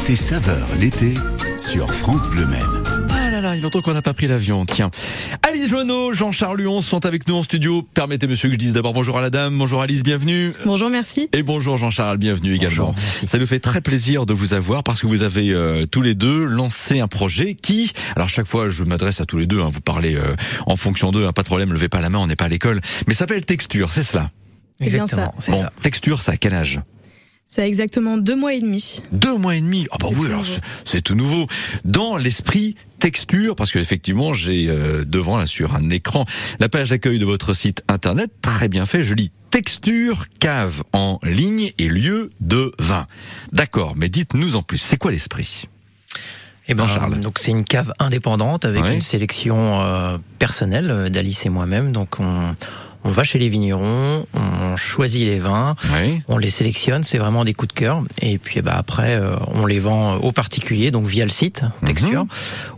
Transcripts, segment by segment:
Côté saveur l'été sur France Bleu Maine. Ah là là, il longtemps qu'on n'a pas pris l'avion. Tiens. Alice Joanneau, Jean-Charles Luon sont avec nous en studio. Permettez, monsieur, que je dise d'abord bonjour à la dame. Bonjour Alice, bienvenue. Bonjour, merci. Et bonjour Jean-Charles, bienvenue également. Ça nous fait très plaisir de vous avoir parce que vous avez euh, tous les deux lancé un projet qui, alors chaque fois je m'adresse à tous les deux, hein, vous parlez euh, en fonction d'eux, hein, pas de problème, levez pas la main, on n'est pas à l'école, mais ça s'appelle Texture, c'est cela? C'est bien ça. Bon, Texture, ça quel âge? Ça a exactement deux mois et demi. Deux mois et demi. Ah bah oui, alors c'est- tout nouveau. Dans l'esprit texture, parce que effectivement j'ai euh, devant là sur un écran la page d'accueil de votre site internet, très bien fait. Je lis texture cave en ligne et lieu de vin. D'accord, mais dites-nous en plus, c'est quoi l'esprit? Eh ben, Charles. donc c'est une cave indépendante avec Ouais. une sélection euh, personnelle euh, d'Alice et moi-même. Donc on, on va chez les vignerons, on choisit les vins, Oui. on les sélectionne, c'est vraiment des coups de cœur. Et puis eh ben, après, euh, on les vend aux particuliers, donc via le site Texture,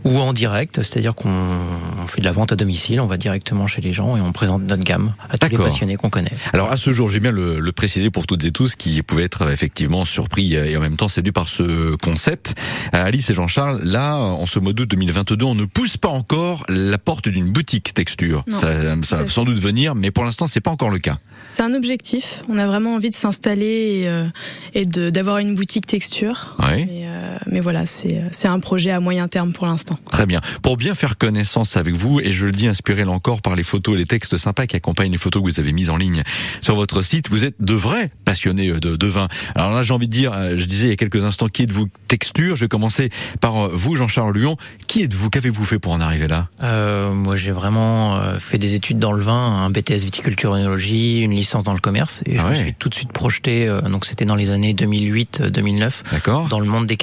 ou en direct, c'est-à-dire qu'on on fait de la vente à domicile, on va directement chez les gens et on présente notre gamme à tous les passionnés qu'on connaît. Alors à ce jour, j'ai bien le, le préciser pour toutes et tous qui pouvaient être effectivement surpris et en même temps séduits par ce concept. Euh, Alice et Jean-Charles, là, en ce mois d'août 2022, on ne pousse pas encore la porte d'une boutique texture. Non, ça ça va sans doute venir, mais pour l'instant, c'est pas encore le cas. C'est un objectif. On a vraiment envie de s'installer et, euh, et d'avoir une boutique texture. Mais, euh, mais voilà, c'est c'est un projet à moyen terme pour l'instant. Très bien. Pour bien faire connaissance avec vous, et je le dis inspiré là encore par les photos et les textes sympas qui accompagnent les photos que vous avez mises en ligne sur votre site, vous êtes de vrais passionnés euh, de, de vin. Alors là, j'ai envie de dire, euh, je disais il y a quelques instants, qui êtes-vous texture Je vais commencer par euh, vous, Jean-Charles Luon. Qui êtes-vous Qu'avez-vous fait pour en arriver là? Euh, moi, j'ai vraiment euh, fait des études dans le vin, un BTS viticulture œnologie, une licence dans le commerce, et je Ah me suis tout de suite projeté. euh, donc, c'était dans les années 2008-2009, D'accord dans le monde des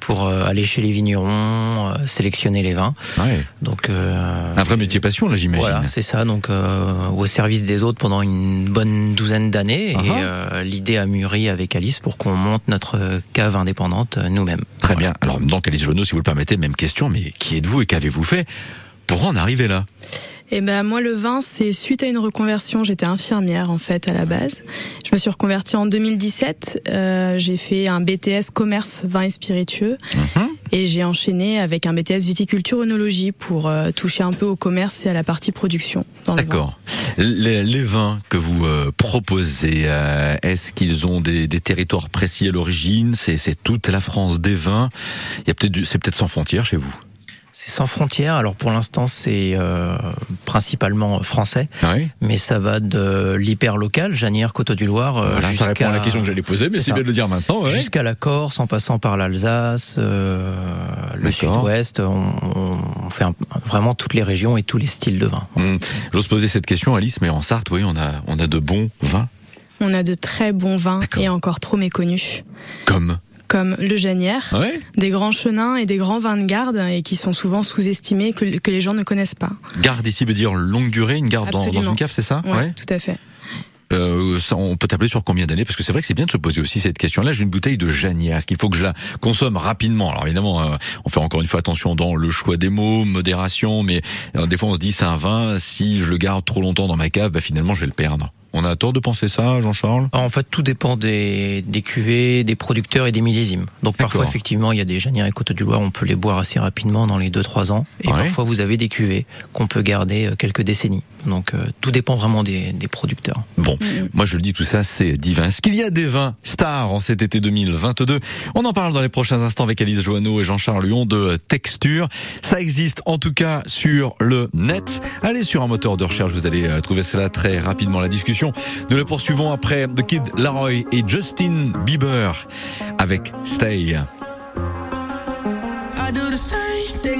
pour euh, aller chez les vignerons, euh, sélectionner les vins. Ouais. Donc, euh, Un vrai métier passion, là, j'imagine. voilà, c'est ça. Donc, euh, au service des autres pendant une bonne douzaine d'années, et euh, l'idée a mûri avec Alice pour qu'on monte notre cave indépendante nous-mêmes. Très bien. Alors, donc, Alice Joanneau, si vous le permettez, même question, mais qui êtes-vous et qu'avez-vous fait pour en arriver là? Et ben moi le vin c'est suite à une reconversion. J'étais infirmière en fait à la base. Je me suis reconvertie en 2017. Euh, j'ai fait un BTS commerce vin et spiritueux Mhm. et j'ai enchaîné avec un BTS viticulture œnologie pour euh, toucher un peu au commerce et à la partie production. dans le vin. D'accord. Les, les vins que vous euh, proposez, euh, est-ce qu'ils ont des, des territoires précis à l'origine? C'est toute la France des vins. Il y a peut-être c'est peut-être sans frontières chez vous. C'est sans frontières. Alors, pour l'instant, c'est euh, principalement français. Oui. mais ça va de l'hyper local, Janière, Coteau du Loir, euh, Voilà, ça jusqu'à répond à la question que j'allais poser, mais C'est bien de le dire maintenant. ouais. jusqu'à la Corse, en passant par l'Alsace, euh, le. Sud-Ouest. On, on fait un- vraiment toutes les régions et tous les styles de vin. Hum, J'ose poser cette question, Alice, mais en Sarthe, oui, on a on a de bons vins, On a de très bons vins et encore trop méconnus, comme? Comme le Janière, Ouais. des grands chenins et des grands vins de garde et qui sont souvent sous-estimés que, que les gens ne connaissent pas. Garde ici veut dire longue durée, une garde dans, une cave, c'est ça Ouais, tout à fait. Euh, ça, on peut t'appeler sur combien d'années Parce que c'est vrai que c'est bien de se poser aussi cette question-là. J'ai une bouteille de Janière. Est-ce qu'il faut que je la consomme rapidement? Alors évidemment, euh, on fait encore une fois attention dans le choix des mots, modération, mais euh, des fois on se dit c'est un vin. Si je le garde trop longtemps dans ma cave, bah, finalement je vais le perdre. On a tort de penser ça, Jean-Charles? En fait, tout dépend des, des cuvées, des producteurs et des millésimes. Donc parfois, effectivement, il y a des Janières et Coteau du Loir, on peut les boire assez rapidement dans les 2-3 ans. Et Ouais. parfois, vous avez des cuvées qu'on peut garder euh, quelques décennies. Donc euh, tout dépend vraiment des, des producteurs. Bon, Mhm. moi je le dis tout ça, c'est divin. Est-ce qu'il y a des vins stars en cet été 2022 On en parle dans les prochains instants avec Alice Joanneau et Jean-Charles Lyon de Texture. Ça existe en tout cas sur le net. Allez sur un moteur de recherche, vous allez euh, trouver cela très rapidement. La discussion, nous la poursuivons après The Kid Laroi et Justin Bieber avec Stay.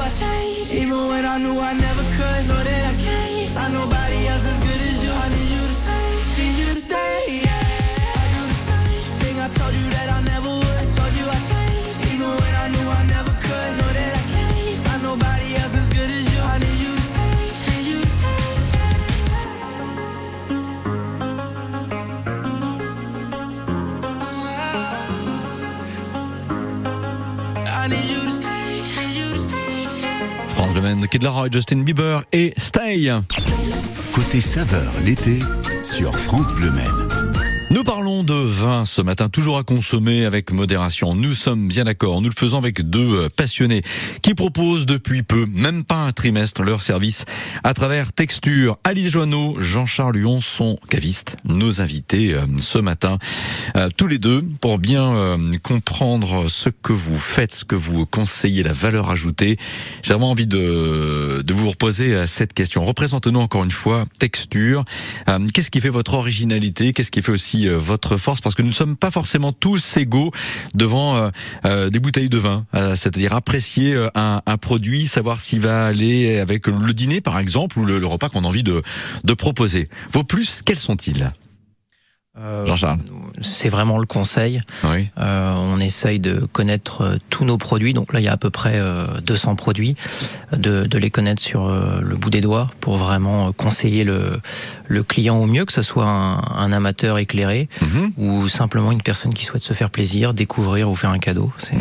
I changed, even when I knew I never could. Know that I can't find nobody else as good as you. I need you to stay, need you to stay. Yeah. I do the same thing I told you that I never Kid Laroi, Justin Bieber et Stay. Côté saveur l'été sur France Bleu Maine. Nous parlons de vin ce matin, toujours à consommer avec modération. Nous sommes bien d'accord. Nous le faisons avec deux euh, passionnés qui proposent depuis peu, même pas un trimestre, leur service à travers Texture. Alice Joanneau, Jean-Charles Lyon sont cavistes, nos invités euh, ce matin. Euh, tous les deux, pour bien comprendre ce que vous faites, ce que vous conseillez, la valeur ajoutée. J'ai vraiment envie de, de vous reposer euh, cette question. Représentez-nous encore une fois Texture. Qu'est-ce qui fait votre originalité? Qu'est-ce qui fait aussi euh, force Parce que nous ne sommes pas forcément tous égaux devant euh, euh, des bouteilles de vin. Euh, C'est-à-dire apprécier un, produit, savoir s'il va aller avec le dîner par exemple ou le, le repas qu'on a envie de, de proposer. Vos plus, quels sont-ils? Euh, Jean-Charles. C'est vraiment le conseil. Oui. Euh, on essaye de connaître euh, tous nos produits. Donc là, il y a à peu près euh, 200 produits, de, de les connaître sur euh, le bout des doigts pour vraiment euh, conseiller le, le client au mieux, que ce soit un, un amateur éclairé Mhm. ou simplement une personne qui souhaite se faire plaisir, découvrir ou faire un cadeau. C'est,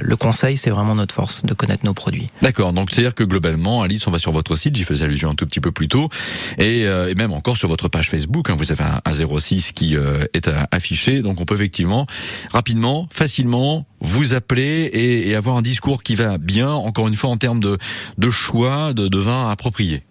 le conseil, c'est vraiment notre force de connaître nos produits. D'accord, donc c'est-à-dire que globalement, Alice, on va sur votre site, j'y faisais allusion un tout petit peu plus tôt, et, euh, et même encore sur votre page Facebook, hein, vous avez un, un 06 qui euh, est euh, affiché, donc on peut effectivement rapidement, facilement vous appeler et, avoir un discours qui va bien, encore une fois en termes de, de choix de, de vin approprié.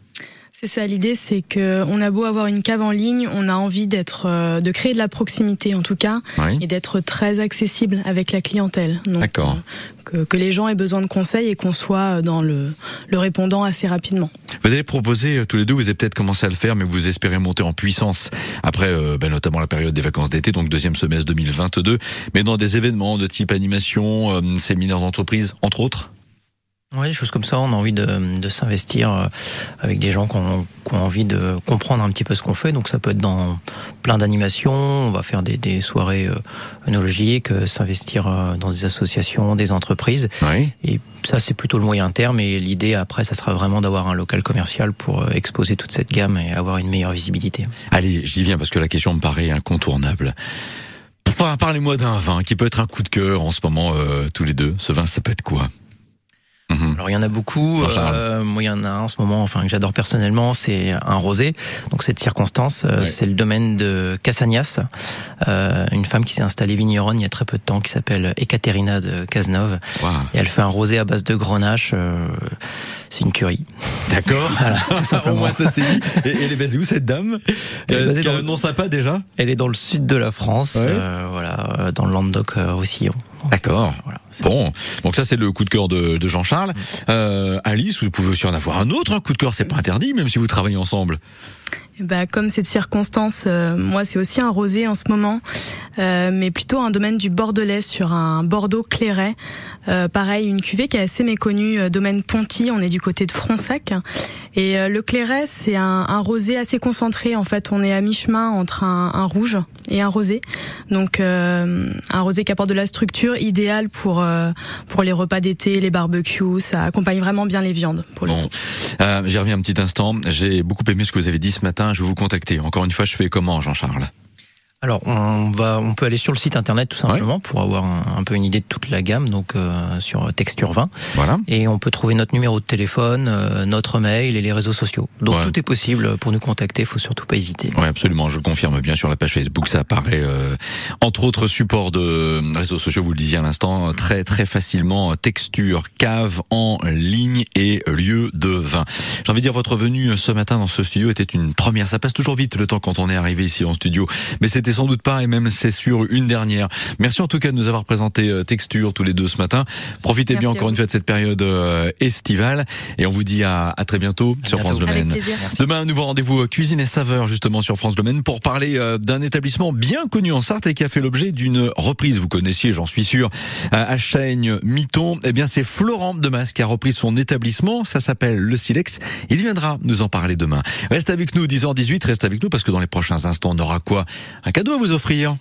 C'est ça l'idée, c'est que on a beau avoir une cave en ligne, on a envie d'être, euh, de créer de la proximité en tout cas, Oui. et d'être très accessible avec la clientèle. D'accord. euh, que, que les gens aient besoin de conseils et qu'on soit dans le, le répondant assez rapidement. Vous allez proposer euh, tous les deux, vous avez peut-être commencé à le faire, mais vous espérez monter en puissance après, euh, ben, notamment la période des vacances d'été, donc deuxième semestre 2022, mais dans des événements de type animation, euh, séminaires d'entreprise, entre autres? Oui, des choses comme ça, on a envie de, de s'investir euh, avec des gens qui ont, qui ont envie de comprendre un petit peu ce qu'on fait. Donc ça peut être dans plein d'animations, on va faire des, des soirées euh, œnologiques, euh, s'investir dans des associations, des entreprises. Oui. Et ça, c'est plutôt le moyen terme. Et l'idée après, ça sera vraiment d'avoir un local commercial pour exposer toute cette gamme et avoir une meilleure visibilité. Allez, j'y viens parce que la question me paraît incontournable. Par- Parlez-moi d'un vin qui peut être un coup de cœur en ce moment, euh, tous les deux. Ce vin, ça peut être quoi? Mhm. Alors il y en a beaucoup. Euh, moi, il y en a un en ce moment, enfin que j'adore personnellement, c'est un rosé. Donc cette circonstance, euh, c'est le domaine de Casagnas, euh, une femme qui s'est installée vigneronne il y a très peu de temps, qui s'appelle Ekaterina de Cazenove. Et elle fait un rosé à base de grenache. euh, c'est une curie. D'accord. tout simplement. Au moins, ça c'est dit. Et, elle est basée où cette dame Elle est Euh, basée dans un le- nom sympa déjà Elle est dans le sud de la France, Ouais. euh, voilà, euh, dans le Languedoc-Roussillon. D'accord. Voilà. c'est- Bon, donc ça c'est le coup de cœur de, de Jean-Charles. Euh, Alice, vous pouvez aussi en avoir un autre, un coup de cœur, c'est pas interdit, même si vous travaillez ensemble. Bah, comme cette circonstance, euh, moi c'est aussi un rosé en ce moment, euh, mais plutôt un domaine du Bordelais sur un Bordeaux clairet. Euh, pareil, une cuvée qui est assez méconnue, euh, domaine Ponty, on est du côté de Fronsac. Et euh, le clairet, c'est un, un rosé assez concentré. En fait, on est à mi-chemin entre un, un rouge et un rosé. Donc euh, un rosé qui apporte de la structure, idéal pour euh, pour les repas d'été, les barbecues. Ça accompagne vraiment bien les viandes. Pour Bon, euh, j'y reviens un petit instant. J'ai beaucoup aimé ce que vous avez dit ce matin. Je vais vous contacter. Encore une fois, je fais comment, Jean-Charles? Alors on va, on peut aller sur le site internet tout simplement pour avoir un, un, peu une idée de toute la gamme, donc euh, sur Texture 20. Voilà. Et on peut trouver notre numéro de téléphone, euh, notre mail et les réseaux sociaux. Donc Ouais. tout est possible pour nous contacter. Faut surtout pas hésiter. Oui, absolument. Je confirme bien sur la page Facebook. Ça apparaît, euh, entre autres supports de réseaux sociaux, vous le disiez à l'instant, très très facilement. Texture, cave en ligne et lieu de vin. J'ai envie de dire, votre venue ce matin dans ce studio était une première. Ça passe toujours vite le temps quand on est arrivé ici en studio, mais c'était sans doute pas, et même c'est sûr, une dernière. Merci en tout cas de nous avoir présenté euh, Texture tous les deux ce matin. Profitez bien Merci à encore une fois de cette période euh, estivale, et on vous dit à, à très bientôt À sur bientôt. France Bleu. Demain, un nouveau rendez-vous euh, cuisine et saveur justement sur France Domaine pour parler d'un établissement bien connu en Sarthe et qui a fait l'objet d'une reprise. Vous connaissiez, j'en suis sûr, à Chaigne, Miton. Eh bien, c'est Florent Demas qui a repris son établissement. Ça s'appelle le Silex. Il viendra nous en parler demain. Reste avec nous, 10h18. Reste avec nous parce que dans les prochains instants, on aura quoi? Un cadeau à vous offrir.